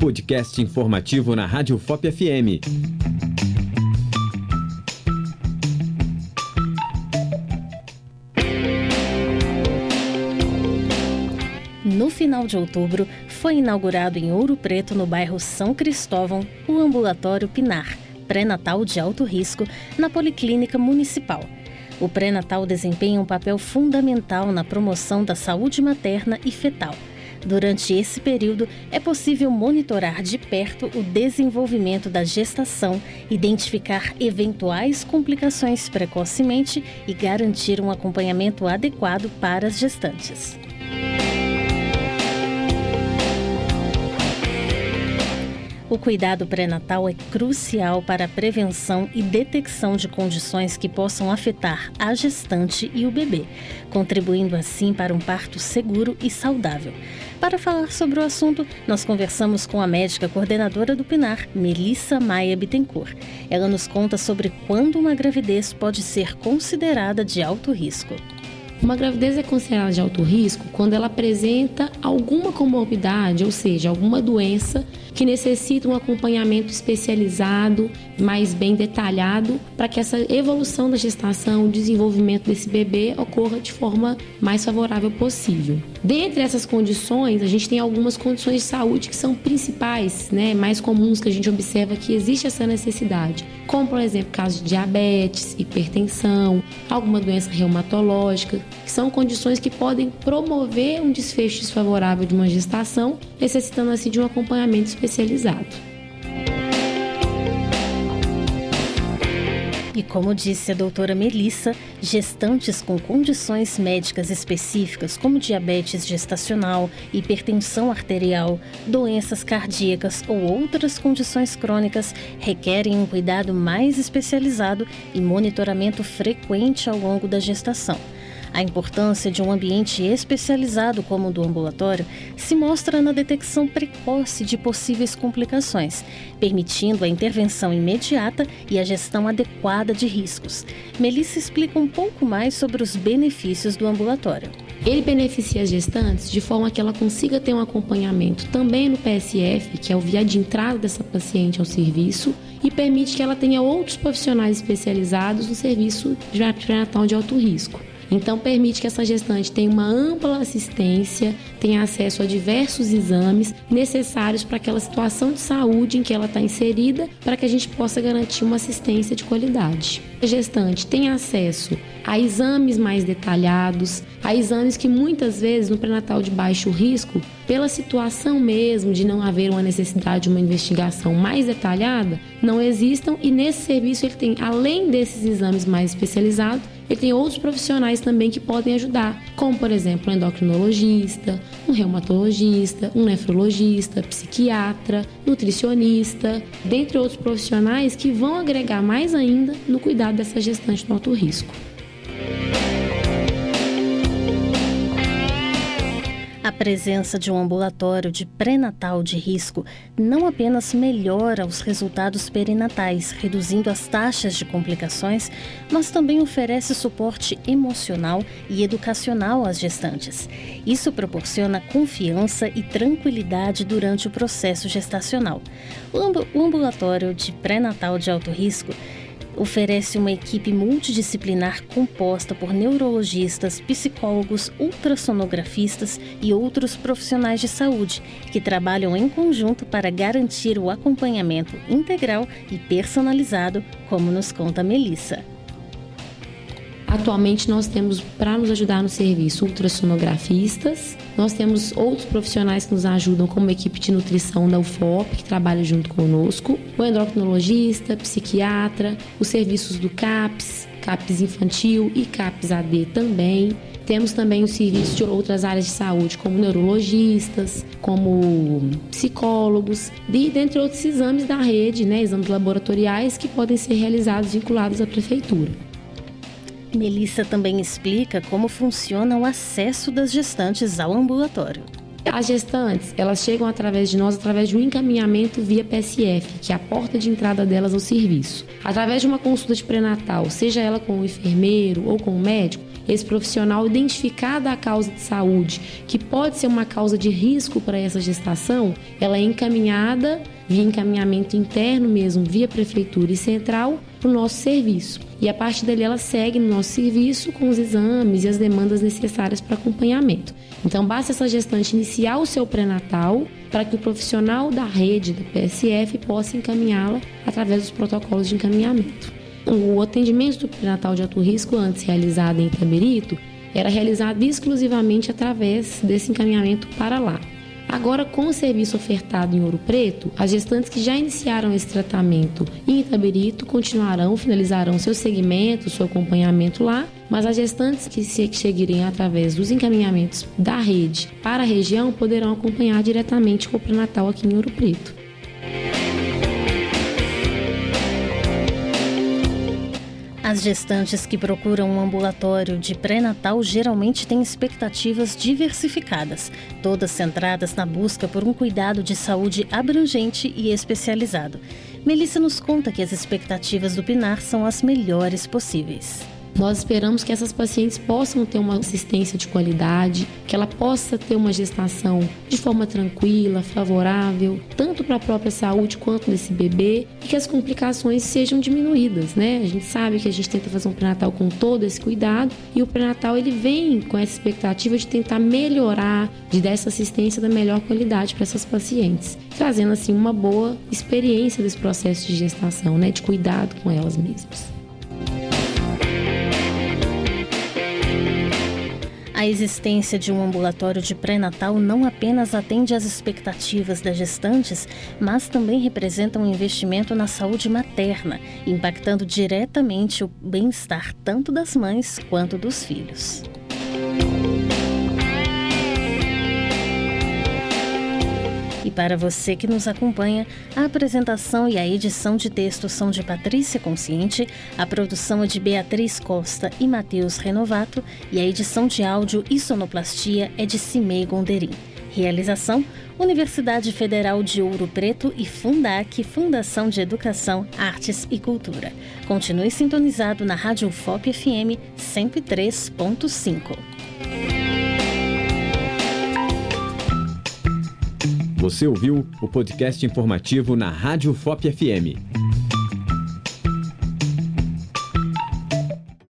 Podcast informativo na Rádio FOP FM. No final de outubro, foi inaugurado em Ouro Preto, no bairro São Cristóvão, o Ambulatório Pinar, pré-natal de alto risco, na Policlínica Municipal. O pré-natal desempenha um papel fundamental na promoção da saúde materna e fetal. Durante esse período, é possível monitorar de perto o desenvolvimento da gestação, identificar eventuais complicações precocemente e garantir um acompanhamento adequado para as gestantes. O cuidado pré-natal é crucial para a prevenção e detecção de condições que possam afetar a gestante e o bebê, contribuindo assim para um parto seguro e saudável. Para falar sobre o assunto, nós conversamos com a médica coordenadora do Pinar, Melissa Maia Bittencourt. Ela nos conta sobre quando uma gravidez pode ser considerada de alto risco. Uma gravidez é considerada de alto risco quando ela apresenta alguma comorbidade, ou seja, alguma doença que necessita um acompanhamento especializado, mais bem detalhado, para que essa evolução da gestação, o desenvolvimento desse bebê ocorra de forma mais favorável possível. Dentre essas condições, a gente tem algumas condições de saúde que são principais, né, mais comuns que a gente observa que existe essa necessidade, como por exemplo, casos de diabetes, hipertensão, alguma doença reumatológica, que são condições que podem promover um desfecho desfavorável de uma gestação, necessitando assim de um acompanhamento especializado. E como disse a doutora Melissa, gestantes com condições médicas específicas, como diabetes gestacional, hipertensão arterial, doenças cardíacas ou outras condições crônicas, requerem um cuidado mais especializado e monitoramento frequente ao longo da gestação. A importância de um ambiente especializado como o do ambulatório se mostra na detecção precoce de possíveis complicações, permitindo a intervenção imediata e a gestão adequada de riscos. Melissa explica um pouco mais sobre os benefícios do ambulatório. Ele beneficia as gestantes de forma que ela consiga ter um acompanhamento também no PSF, que é o via de entrada dessa paciente ao serviço, e permite que ela tenha outros profissionais especializados no serviço de pré-natal de alto risco. Então, permite que essa gestante tenha uma ampla assistência, tenha acesso a diversos exames necessários para aquela situação de saúde em que ela está inserida, para que a gente possa garantir uma assistência de qualidade. A gestante tem acesso a exames mais detalhados, a exames que muitas vezes no pré-natal de baixo risco, pela situação mesmo de não haver uma necessidade de uma investigação mais detalhada, não existam e nesse serviço ele tem, além desses exames mais especializados, ele tem outros profissionais também que podem ajudar, como por exemplo um endocrinologista, um reumatologista, um nefrologista, psiquiatra, nutricionista, dentre outros profissionais que vão agregar mais ainda no cuidado dessa gestante no alto risco. A presença de um ambulatório de pré-natal de risco não apenas melhora os resultados perinatais, reduzindo as taxas de complicações, mas também oferece suporte emocional e educacional às gestantes. Isso proporciona confiança e tranquilidade durante o processo gestacional. O ambulatório de pré-natal de alto risco oferece uma equipe multidisciplinar composta por neurologistas, psicólogos, ultrassonografistas e outros profissionais de saúde que trabalham em conjunto para garantir o acompanhamento integral e personalizado, como nos conta Melissa. Atualmente nós temos para nos ajudar no serviço ultrassonografistas, nós temos outros profissionais que nos ajudam, como a equipe de nutrição da UFOP, que trabalha junto conosco, o endocrinologista, psiquiatra, os serviços do CAPS, CAPS infantil e CAPS AD também. Temos também os serviços de outras áreas de saúde, como neurologistas, como psicólogos, e dentre outros exames da rede, né, exames laboratoriais que podem ser realizados vinculados à prefeitura. Melissa também explica como funciona o acesso das gestantes ao ambulatório. As gestantes, elas chegam através de nós através de um encaminhamento via PSF, que é a porta de entrada delas ao serviço. Através de uma consulta de pré-natal, seja ela com o enfermeiro ou com o médico, esse profissional identificada a causa de saúde, que pode ser uma causa de risco para essa gestação, ela é encaminhada via encaminhamento interno mesmo, via prefeitura e central, para o nosso serviço. E a partir dali ela segue no nosso serviço com os exames e as demandas necessárias para acompanhamento. Então basta essa gestante iniciar o seu pré-natal para que o profissional da rede da PSF possa encaminhá-la através dos protocolos de encaminhamento. O atendimento do pré-natal de alto risco antes realizado em Itaberito era realizado exclusivamente através desse encaminhamento para lá. Agora, com o serviço ofertado em Ouro Preto, as gestantes que já iniciaram esse tratamento em Itaberito continuarão, finalizarão seu segmento, seu acompanhamento lá, mas as gestantes que seguirem através dos encaminhamentos da rede para a região poderão acompanhar diretamente com o pré-natal aqui em Ouro Preto. As gestantes que procuram um ambulatório de pré-natal geralmente têm expectativas diversificadas, todas centradas na busca por um cuidado de saúde abrangente e especializado. Melissa nos conta que as expectativas do Pinar são as melhores possíveis. Nós esperamos que essas pacientes possam ter uma assistência de qualidade, que ela possa ter uma gestação de forma tranquila, favorável, tanto para a própria saúde quanto desse bebê, e que as complicações sejam diminuídas, né? A gente sabe que a gente tenta fazer um pré-natal com todo esse cuidado e o pré-natal ele vem com essa expectativa de tentar melhorar, de dar essa assistência da melhor qualidade para essas pacientes, trazendo assim uma boa experiência desse processo de gestação, né? De cuidado com elas mesmas. A existência de um ambulatório de pré-natal não apenas atende às expectativas das gestantes, mas também representa um investimento na saúde materna, impactando diretamente o bem-estar tanto das mães quanto dos filhos. E para você que nos acompanha, a apresentação e a edição de texto são de Patrícia Consciente, a produção é de Beatriz Costa e Matheus Renovato e a edição de áudio e sonoplastia é de Cimei Gonderim. Realização: Universidade Federal de Ouro Preto e Fundac, Fundação de Educação, Artes e Cultura. Continue sintonizado na Rádio FOP FM 103.5. Você ouviu o podcast informativo na Rádio FOP FM.